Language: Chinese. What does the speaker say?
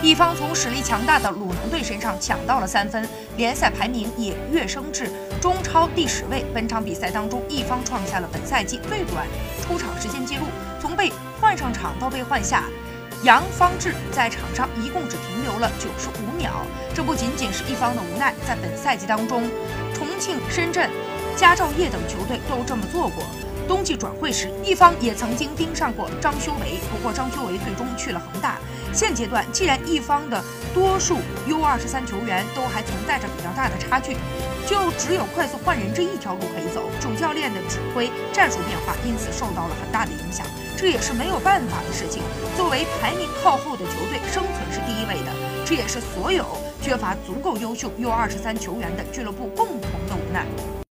一方从实力强大的鲁能队身上抢到了三分，联赛排名也跃升至中超第十位。本场比赛当中，一方创下了本赛季最短出场时间记录，从被换上场到被换下，杨方志在场上一共只停留了九十五秒。这不仅仅是一方的无奈，在本赛季当中，重庆、深圳、佳兆业等球队都这么做过。冬季转会时，一方也曾经盯上过张修为，不过张修为最终去了恒大。现阶段，既然一方的多数 U 二十三球员都还存在着比较大的差距，就只有快速换人这一条路可以走。主教练的指挥、战术变化，因此受到了很大的影响，这也是没有办法的事情。作为排名靠后的球队，生存是第一位的，这也是所有缺乏足够优秀 U 二十三球员的俱乐部共同的无奈。